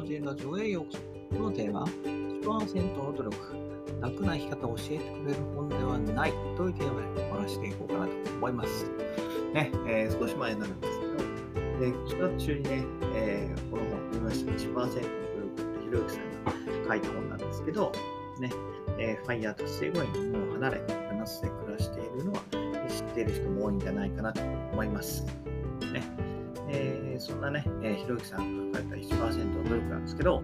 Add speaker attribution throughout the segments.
Speaker 1: 本人ラジオへようこそ。このテーマ、1%の努力、楽な生き方を教えてくれる本ではないというテーマでお話していこうかなと思います。ね、えー、少し前になるんですけど、えー、4月中にね、えー、この本を読みました1%の努力ってひろゆきさんが書いた本なんですけど、ね、えー、ファイヤー達成後にもう離れ、ナスで暮らしているのは知っている人も多いんじゃないかなと思います。ねえー、そんなね、えー、ひろゆきさんが書かれた1%の努力なんですけど、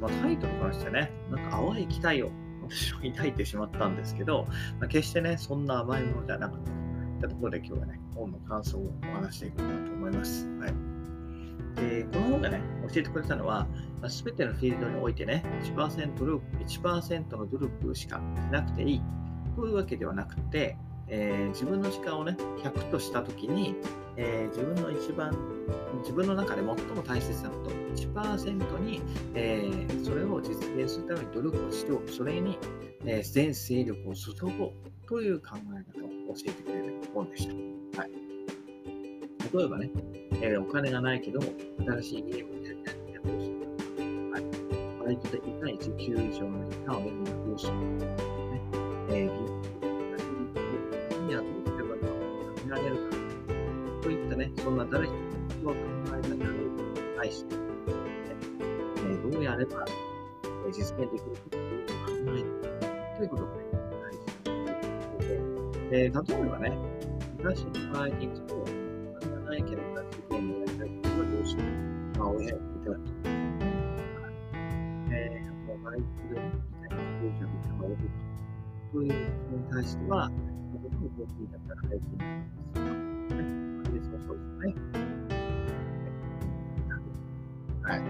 Speaker 1: まあ、タイトルからしてね、なんか淡い期待を私は抱いてしまったんですけど、まあ、決してね、そんな甘いものじゃなかったといったところで今日はね、本の感想をお話していこうかなと思います。はいでこの本がね、教えてくれたのは、す、べ、てのフィールドにおいてね、1%, 努力1の努力しかしなくていいというわけではなくて、えー、自分の時間をね、100としたときに、えー、自分の一番、自分の中で最も大切なこと、1%に、えー、それを実現するために努力をしておく、それに、え全勢力を注ごうという考え方を教えてくれる本でした。はい、例えばね、えお金がないけども、新しいゲームをやりたいやどうするか。はい、バイトで痛い時給以上のリターンを得るにはどうする。ねえそん。な誰一つの考え方に対して、ねえどうやれば実現できるかというのを考えるということがね、大事なことで、えー、例えばね、昔の場合に行くと、お金がないけど、自分のやりたいことはどうしよう。まあ、親にいただくと。えー、もうバイクで、みたいな工場に変わるということに対しては、ことを大きいだったら早くになりますね。ファミレスもそうですね。はい。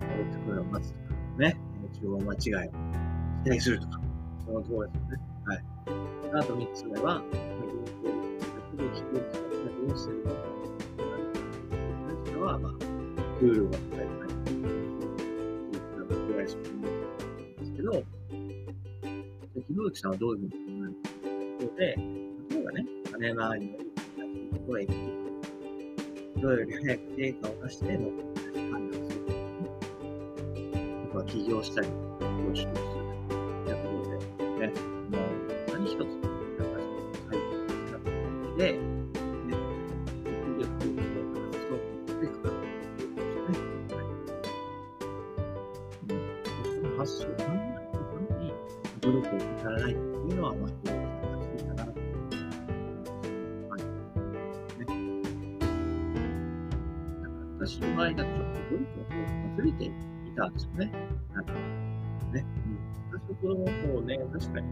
Speaker 1: 大きくを待つとかね、注文間違い。を期待するとか、その通りですよね。はい。あと3つ目は、銀行で聞く形がどうするかとい。う関しては、まあ、給料が高い。とか、ぐらい。しかない。んですけど、ひろゆきさんはどうい。うふうに考えるかとい。うことで、金回りのい。い。ところへ行く。人より早く成果を出しての判断する。あとは起業したり、投資をする。とい。うころで、ね、もう何一つ、なんか解決したことで、ね、力力を発想してい。くかとい。うことですね。はい。うん、その発想を考えるころに努力を至らない。とい。うのは、まあ、私の場合だとちょっと文化を忘れていたんですよね。はい。ね。うん。私の子供の方ね、確かに、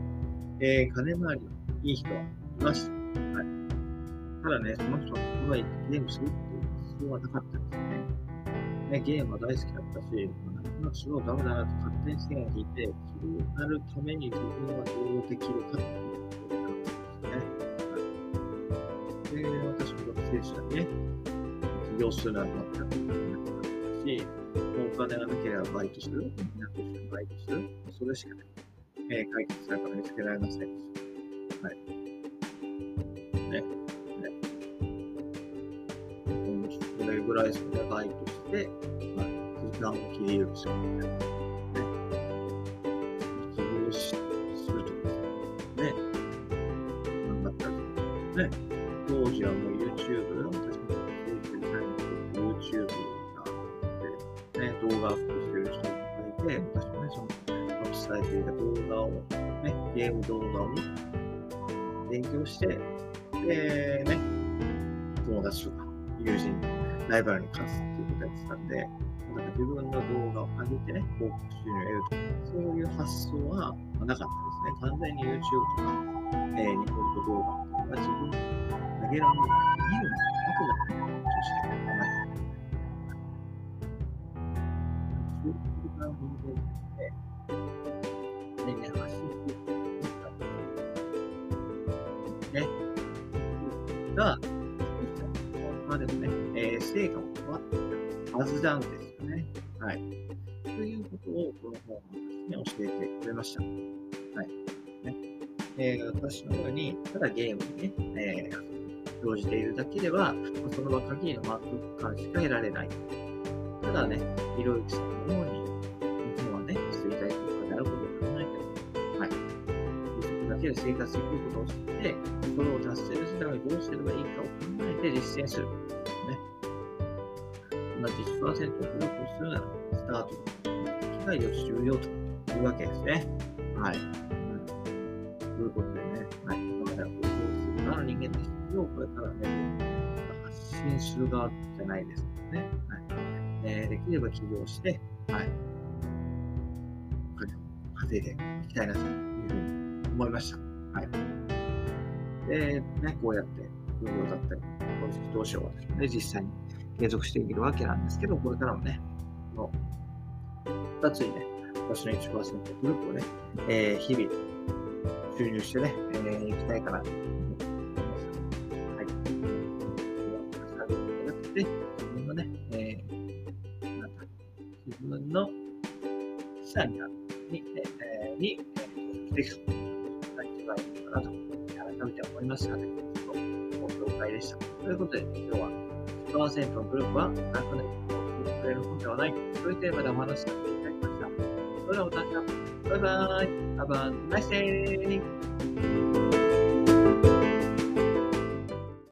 Speaker 1: えー、金回りのいい人はいました。はい。ただね、その人はここへ行ってゲームするっていう必要はなかったですね。ね、ゲームは大好きだったし、まあ、すごいダメだなと勝手に線を引いて、そうなるために自分はどうできるかっていうことなんですね。はい。で、私も学生時代ね、業するなんて全くなかったし、お金がなければバイトする、みんなと一緒にバイトする、それしかね、えー、解決策が見つけられませんし。はい。ね。ね。それぐらいそれバイトして、まあ、時間を切り許すみたいな。ね。起業しするとかね。なんだったりね。当時はもう動画アップしてる人がいて、私もね、その、アップされていた動画を、ね、ゲーム動画を勉強して、で、ね、友達とか友人、ライバルに勝つっていうことやってたんで、なんか自分の動画を上げてね、広告収入を得るとか、そういう発想はなかったですね。完全に YouTube とか、えー、ニコニコ動画っていうのは自分で上げられる、見るんですあくまでとして考えてな人間で、ね、ね、発信していくね。が、まあでもね、えー、成果も変わってきたはずなんですよね。はい。ということを、この本はですね、教えてくれました。はい。ね。えー、私のように、ただゲームにね、えー、生じているだけでは、その場限りの満足感しか得られない。ただね、ひろゆきさんのように、けで生活できることを知って、それを達成するためにどうすればいいかを考えて実践する。ね。同じ1%を努力するなら、スタートの機会を重要というわけですね。はい。ということでね、はい。今まではこうする側の人間ですけど、これからね、発信する側じゃないですね。はいえー、できれば起業して、はい。稼いでいきたいなというふうに思いました。はい。で、ね、こうやって副業だったり、投資投資を私もね、実際に継続していけるわけなんですけど、これからもね、この2つにね、私の1%グループをね、えー、日々収入してね、えー、いきたいかなと思います。はい。なくて、自分のね、えー、なんか、自分の資産になるに、えー、に、えー、していくと。けばいいかなと、改めて思いましたので、ご紹介でした。ということで、今日は1%のグループは楽な生きくれる本ではないというテーマでお話しさせていただきました。それではまた明日。バイバーイ。Have a nice day.